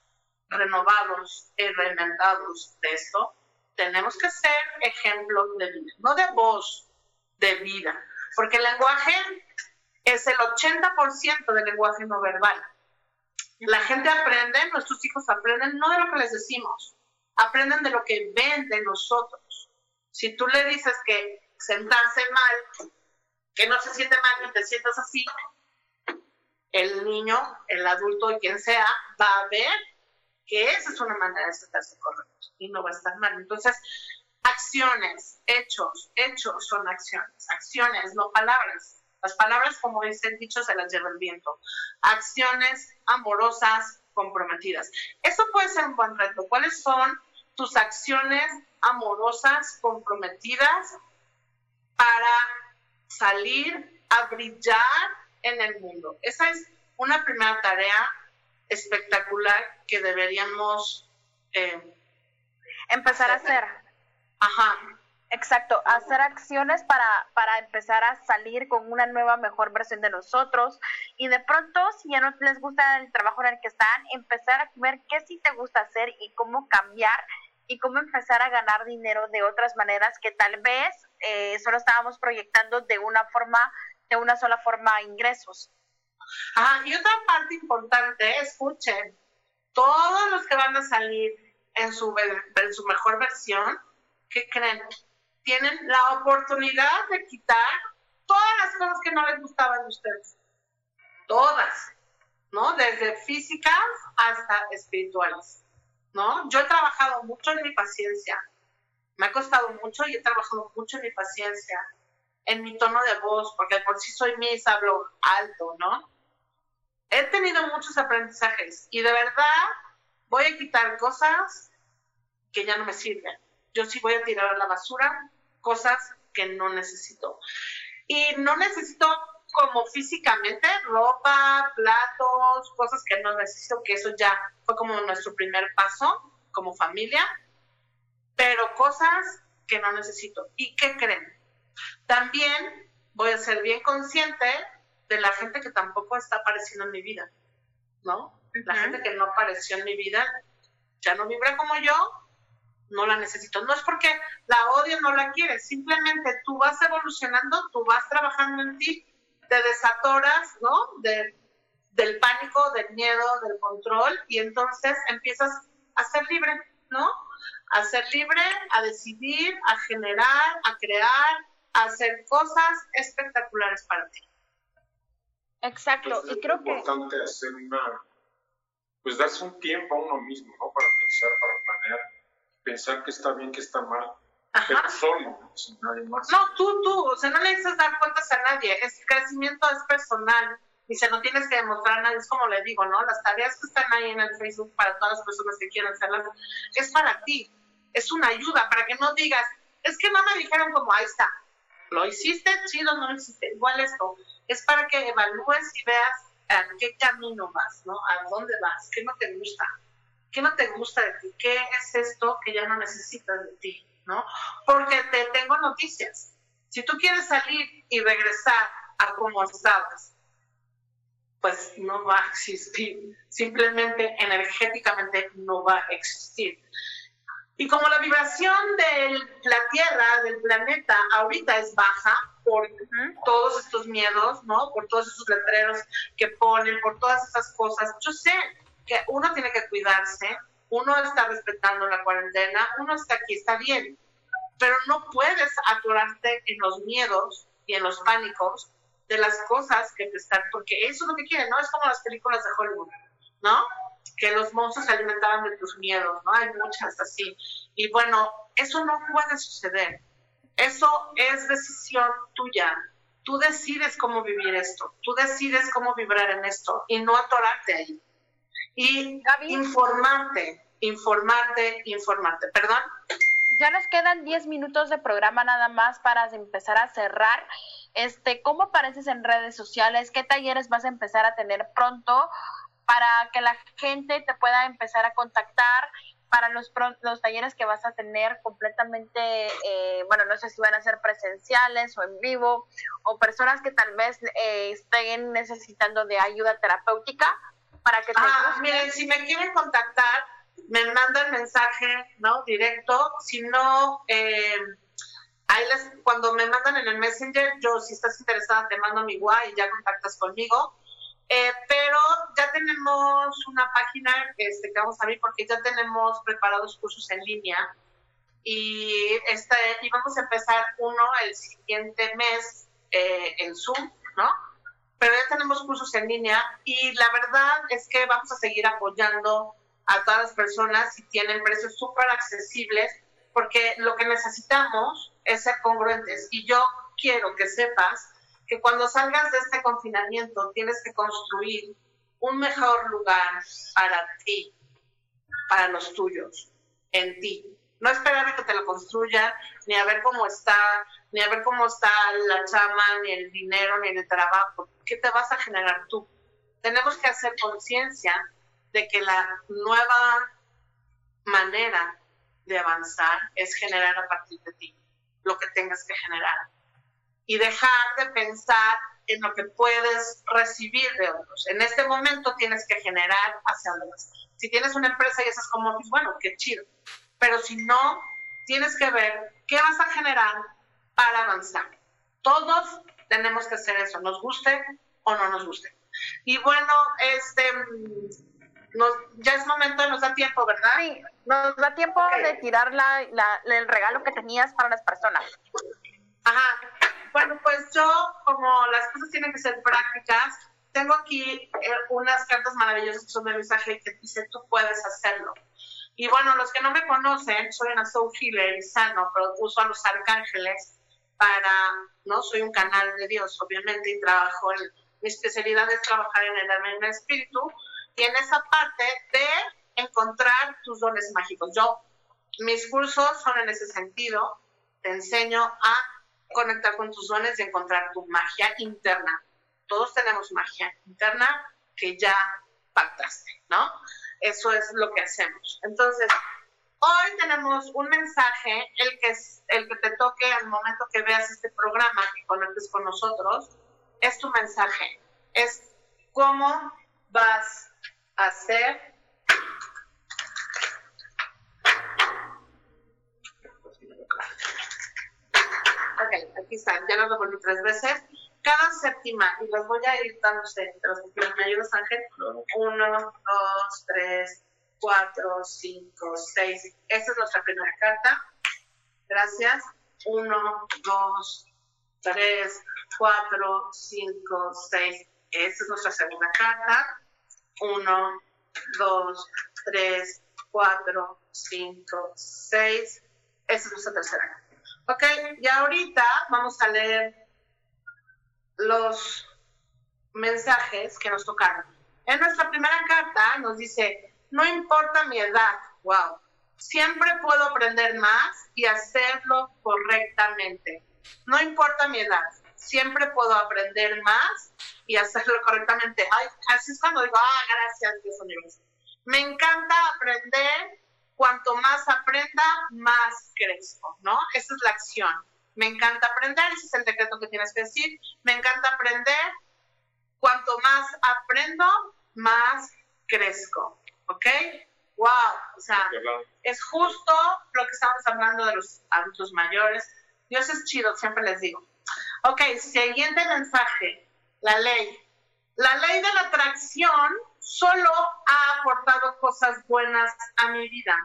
renovados y reinventados de esto, tenemos que ser ejemplos de vida, no de voz, de vida, porque el lenguaje es el 80% del lenguaje no verbal. La gente aprende, nuestros hijos aprenden no de lo que les decimos, aprenden de lo que ven de nosotros. Si tú le dices que sentarse mal, que no se siente mal y te sientas así, el niño, el adulto y quien sea, va a ver que esa es una manera de sentarse correcto y no va a estar mal. Entonces, acciones, hechos, hechos son acciones, acciones, no palabras. Las palabras, como dice el dicho, se las lleva el viento. Acciones amorosas, comprometidas. Eso puede ser un buen reto. ¿Cuáles son tus acciones amorosas, comprometidas para salir a brillar en el mundo. Esa es una primera tarea espectacular que deberíamos eh, empezar a hacer. Ajá. Exacto, hacer acciones para, para empezar a salir con una nueva, mejor versión de nosotros. Y de pronto, si ya no les gusta el trabajo en el que están, empezar a ver qué sí te gusta hacer y cómo cambiar y cómo empezar a ganar dinero de otras maneras que tal vez eh, solo estábamos proyectando de una forma, de una sola forma ingresos. Ajá, y otra parte importante, escuchen, todos los que van a salir en su, en su mejor versión, ¿qué creen? Tienen la oportunidad de quitar todas las cosas que no les gustaban de ustedes. Todas, ¿no? Desde físicas hasta espirituales, ¿no? Yo he trabajado mucho en mi paciencia. Me ha costado mucho y he trabajado mucho en mi paciencia, en mi tono de voz, porque por sí soy mis, hablo alto, ¿no? He tenido muchos aprendizajes y de verdad voy a quitar cosas que ya no me sirven. Yo sí voy a tirar a la basura cosas que no necesito. Y no necesito como físicamente ropa, platos, cosas que no necesito, que eso ya fue como nuestro primer paso como familia, pero cosas que no necesito. ¿Y qué creen? También voy a ser bien consciente de la gente que tampoco está apareciendo en mi vida, ¿no? La gente que no apareció en mi vida ya no vibra como yo, no la necesito. No es porque la odio, no la quieres, simplemente tú vas evolucionando, tú vas trabajando en ti, te desatoras, ¿no? De, del pánico, del miedo, del control, y entonces empiezas a ser libre, ¿no? A ser libre, a decidir, a generar, a crear, a hacer cosas espectaculares para ti. Exacto, Entonces, y creo es que importante hacer una, pues darse un tiempo a uno mismo, ¿no? Para pensar, para planear, pensar que está bien, que está mal, pero solo, sin nadie más. No, tú, tú, o sea, no le dices dar cuentas a nadie, es crecimiento es personal y se lo tienes que demostrar a nadie, es como le digo, ¿no? Las tareas que están ahí en el Facebook para todas las personas que quieran hacerlas, es para ti, es una ayuda, para que no digas, es que no me dijeron como, ahí está, lo hiciste, chido, no lo hiciste, igual esto, es para que evalúes y veas a qué camino vas, ¿no? A dónde vas, qué no te gusta, qué no te gusta de ti, qué es esto que ya no necesitas de ti, ¿no? Porque te tengo noticias. Si tú quieres salir y regresar a como estabas, pues no va a existir. Simplemente energéticamente no va a existir. Y como la vibración de la Tierra, del planeta, ahorita es baja por todos estos miedos, ¿no? Por todos esos letreros que ponen, por todas esas cosas. Yo sé que uno tiene que cuidarse, uno está respetando la cuarentena, uno está aquí, está bien, pero no puedes atorarte en los miedos y en los pánicos de las cosas que te están, porque eso es lo que quieren, ¿no? Es como las películas de Hollywood, ¿no? Que los monstruos se alimentaban de tus miedos, ¿no? Hay muchas así. Y bueno, eso no puede suceder. Eso es decisión tuya. Tú decides cómo vivir esto, tú decides cómo vibrar en esto y no atorarte ahí. Y informarte, informarte, informarte. ¿Perdón? ya nos quedan 10 minutos de programa nada más para empezar a cerrar. Este, ¿cómo apareces en redes sociales? ¿Qué talleres vas a empezar a tener pronto para que la gente te pueda empezar a contactar? Para los, los talleres que vas a tener completamente, eh, bueno, no sé si van a ser presenciales o en vivo, o personas que tal vez eh, estén necesitando de ayuda terapéutica para que te Ah, miren, si me quieren contactar, me mandan mensaje, ¿no? Directo. Si no, eh, ahí les, cuando me mandan en el Messenger, yo, si estás interesada, te mando mi guay y ya contactas conmigo. Eh, pero ya tenemos una página este, que vamos a abrir porque ya tenemos preparados cursos en línea y, este, y vamos a empezar uno el siguiente mes eh, en Zoom, ¿no? Pero ya tenemos cursos en línea y la verdad es que vamos a seguir apoyando a todas las personas y tienen precios súper accesibles porque lo que necesitamos es ser congruentes y yo quiero que sepas que cuando salgas de este confinamiento tienes que construir un mejor lugar para ti, para los tuyos, en ti. No esperar a que te lo construyan, ni a ver cómo está ni a ver cómo está la chama, ni el dinero, ni el trabajo. ¿Qué te vas a generar tú? Tenemos que hacer conciencia de que la nueva manera de avanzar es generar a partir de ti lo que tengas que generar y dejar de pensar en lo que puedes recibir de otros. En este momento tienes que generar hacia vas. Si tienes una empresa y esas como, pues bueno, qué chido. Pero si no, tienes que ver qué vas a generar para avanzar. Todos tenemos que hacer eso, nos guste o no nos guste. Y bueno, este, nos, ya es momento, nos da tiempo, ¿verdad? Sí, nos da tiempo Ok. de tirar la, la- el regalo que tenías para las personas. Ajá. Bueno, pues yo, como las cosas tienen que ser prácticas, tengo aquí eh, unas cartas maravillosas que son de Luisa Hay que dice, tú puedes hacerlo. Y bueno, los que no me conocen, soy una soul healer y sano, pero uso a los arcángeles para, ¿no? Soy un canal de Dios, obviamente, y trabajo en, mi especialidad es trabajar en el alma y en el espíritu, y en esa parte de encontrar tus dones mágicos. Yo, mis cursos son en ese sentido, te enseño a conectar con tus dones y encontrar tu magia interna. Todos tenemos magia interna que ya pactaste, ¿no? Eso es lo que hacemos. Entonces, hoy tenemos un mensaje, el que, es, el que te toque al momento que veas este programa, que conectes con nosotros, es tu mensaje. Es cómo vas a hacer Ok, aquí están, ya los devolví tres veces. Cada séptima, y las voy a ir entre los que me ayudas, Ángel. Uno, dos, tres, cuatro, cinco, seis. Esta es nuestra primera carta. Gracias. Uno, dos, tres, cuatro, cinco, seis. Esta es nuestra segunda carta. Uno, dos, tres, cuatro, cinco, seis. Esta es nuestra tercera carta. Ok, y ahorita vamos a leer los mensajes que nos tocaron. En nuestra primera carta nos dice, no importa mi edad, wow, siempre puedo aprender más y hacerlo correctamente. No importa mi edad, siempre puedo aprender más y hacerlo correctamente. Ay, así es cuando digo, ah, gracias, Dios universo. Me encanta aprender cuanto más aprenda, más crezco, ¿no? Esa es la acción. Me encanta aprender, ese es el decreto que tienes que decir. Me encanta aprender, cuanto más aprendo, más crezco, ¿ok? Wow, o sea, es justo lo que estamos hablando de los adultos mayores. Dios es chido, siempre les digo. Ok, siguiente mensaje, la ley. La ley de la atracción solo ha aportado cosas buenas a mi vida.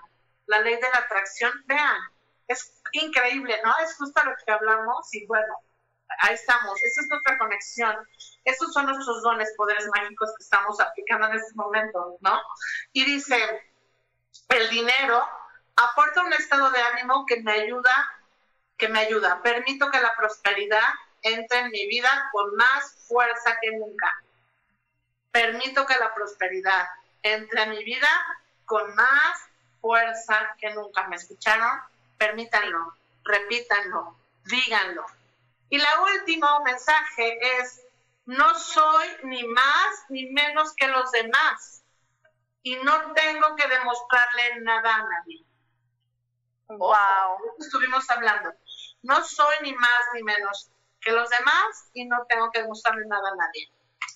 La ley de la atracción, vean, es increíble, ¿no? Es justo lo que hablamos y bueno, ahí estamos. Esa es nuestra conexión. Esos son nuestros dones, poderes mágicos que estamos aplicando en este momento, ¿no? Y dice, el dinero aporta un estado de ánimo que me ayuda, que me ayuda. Permito que la prosperidad entre en mi vida con más fuerza que nunca. Permito que la prosperidad entre en mi vida con más fuerza que nunca. ¿Me escucharon? Permítanlo, repítanlo, díganlo. Y la último mensaje es, no soy ni más ni menos que los demás y no tengo que demostrarle nada a nadie. Wow. Estuvimos hablando. No soy ni más ni menos que los demás y no tengo que demostrarle nada a nadie.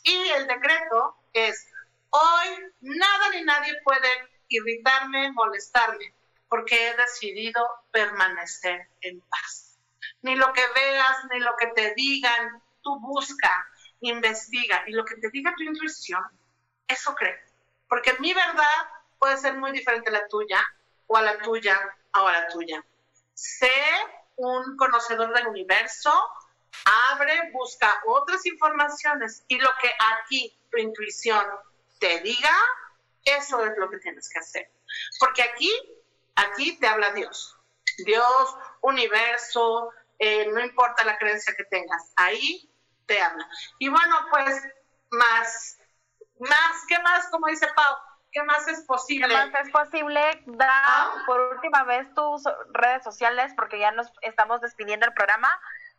Y el decreto es, hoy nada ni nadie puede irritarme, molestarme, porque he decidido permanecer en paz. Ni lo que veas, ni lo que te digan, tú busca, investiga, y lo que te diga tu intuición, eso cree. Porque mi verdad puede ser muy diferente a la tuya, o a la tuya, o a la tuya. Sé un conocedor del universo, abre, busca otras informaciones, y lo que aquí tu intuición te diga, eso es lo que tienes que hacer. Porque aquí, aquí te habla Dios. Dios, universo, eh, no importa la creencia que tengas, ahí te habla. Y bueno, pues más, más, ¿qué más? Como dice Pau, ¿qué más es posible? ¿Qué más es posible? Da por última vez tus redes sociales porque ya nos estamos despidiendo el programa.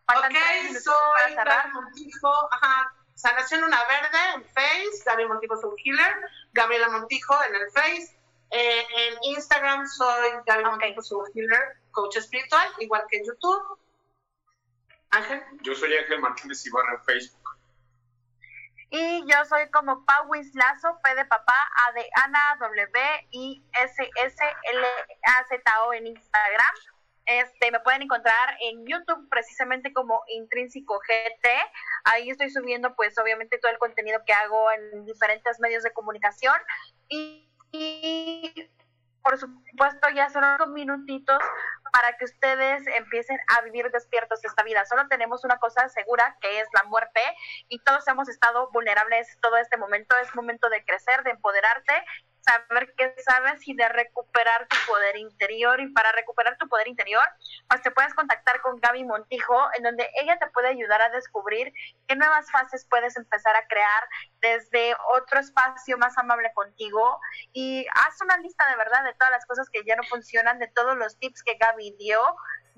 Faltan Ok, soy. Gaby Montijo, ajá, Sanación Una Verde en Face, Gaby Montijo soy Healer, Gabriela Montijo en el Face, eh, en Instagram soy Gaby Montijo soy Healer, coach espiritual, igual que en YouTube. Ángel. Yo soy Ángel Martínez Ibarra en Facebook. Y yo soy como Pauis Lazo, P de papá, A de Ana, W, I, S, S, L, A, Z, O en Instagram. Este, me pueden encontrar en YouTube precisamente como Intrínseco GT. Ahí estoy subiendo pues obviamente todo el contenido que hago en diferentes medios de comunicación. Y, por supuesto ya son unos minutitos para que ustedes empiecen a vivir despiertos esta vida. Solo tenemos una cosa segura que es la muerte y todos hemos estado vulnerables todo este momento. Es momento de crecer, de empoderarte, saber qué sabes y de recuperar tu poder interior. Y para recuperar tu poder interior, pues te puedes contactar con Gaby Montijo, en donde ella te puede ayudar a descubrir qué nuevas fases puedes empezar a crear desde otro espacio más amable contigo. Y haz una lista de verdad de todas las cosas que ya no funcionan, de todos los tips que Gaby dio.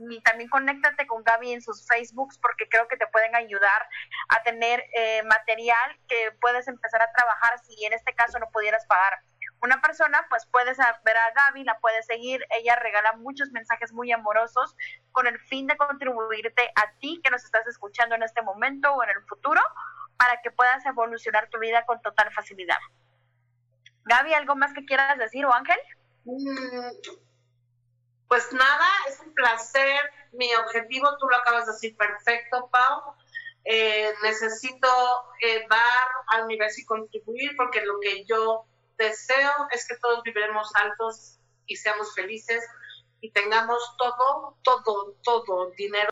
Y también conéctate con Gaby en sus Facebooks porque creo que te pueden ayudar a tener eh, material que puedes empezar a trabajar si en este caso no pudieras pagar una persona, pues puedes ver a Gaby, la puedes seguir, ella regala muchos mensajes muy amorosos con el fin de contribuirte a ti que nos estás escuchando en este momento o en el futuro para que puedas evolucionar tu vida con total facilidad. Gaby, ¿algo más que quieras decir o Ángel? Mm, Pues nada, es un placer. Mi objetivo, tú lo acabas de decir perfecto, Pau. Eh, necesito eh, dar al universo y contribuir porque lo que yo deseo es que todos viviremos altos y seamos felices y tengamos todo, todo, todo dinero.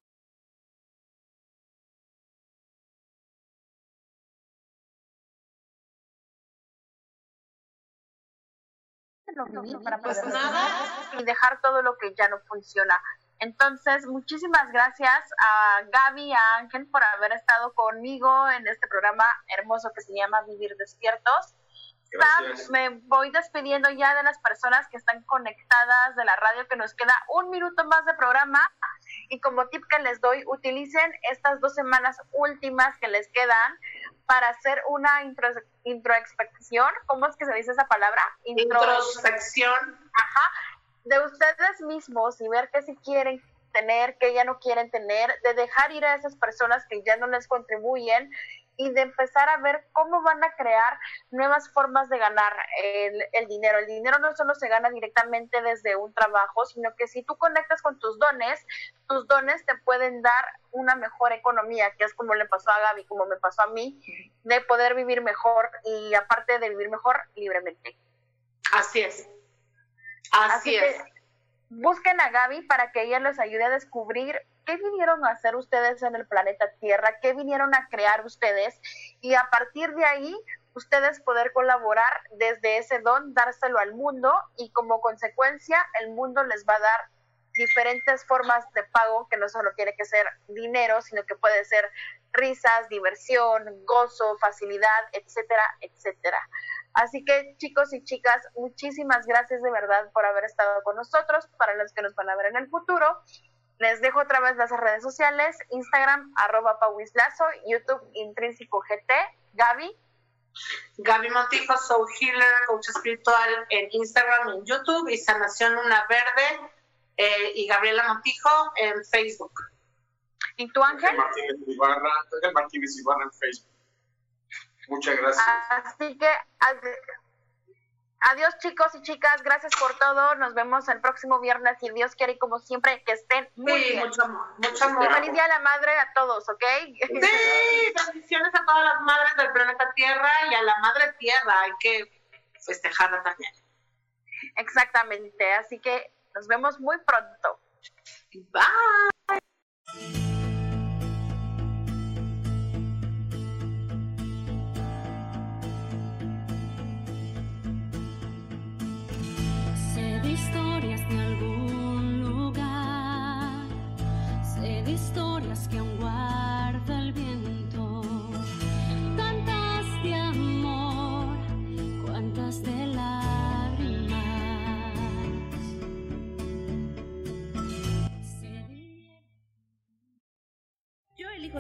Pues nada. y dejar todo lo que ya no funciona. Entonces, muchísimas gracias a Gaby y a Ángel por haber estado conmigo en este programa hermoso que se llama Vivir Despiertos. Gracias. Sam, me voy despidiendo ya de las personas que están conectadas de la radio, que nos queda un minuto más de programa. Y como tip que les doy, utilicen estas dos semanas últimas que les quedan para hacer una intro, introspección. ¿Cómo es que se dice esa palabra? Intro- Introspección. Ajá. De ustedes mismos y ver qué sí quieren tener, qué ya no quieren tener, de dejar ir a esas personas que ya no les contribuyen y de empezar a ver cómo van a crear nuevas formas de ganar el, el dinero. El dinero no solo se gana directamente desde un trabajo, sino que si tú conectas con tus dones, tus dones te pueden dar una mejor economía, que es como le pasó a Gaby, como me pasó a mí, de poder vivir mejor y aparte de vivir mejor, libremente. Así es. Así, es. Busquen a Gaby para que ella les ayude a descubrir qué vinieron a hacer ustedes en el planeta Tierra, qué vinieron a crear ustedes y a partir de ahí ustedes poder colaborar desde ese don, dárselo al mundo y como consecuencia el mundo les va a dar diferentes formas de pago que no solo tiene que ser dinero, sino que puede ser risas, diversión, gozo, facilidad, etcétera, etcétera. Así que chicos y chicas, muchísimas gracias de verdad por haber estado con nosotros. Para los que nos van a ver en el futuro, les dejo otra vez las redes sociales, Instagram, arroba pauislazo, YouTube, intrínseco GT, Gaby. Gaby Montijo, Soul Healer, coach espiritual en Instagram, en YouTube y Sanación Una Verde eh, y Gabriela Montijo en Facebook. ¿Y tú, Ángel Martínez Ibarra, Ángel Martínez Ibarra en Facebook. Muchas gracias. Así que ad- adiós chicos y chicas, gracias por todo. Nos vemos el próximo viernes si Dios quiere y como siempre que estén muy Sí, bien. mucho amor, mucho amor. Y feliz día a la madre a todos, ¿ok? Sí, bendiciones a todas las madres del planeta Tierra y a la madre Tierra. Hay que festejarla también. Exactamente, así que nos vemos muy pronto. Bye.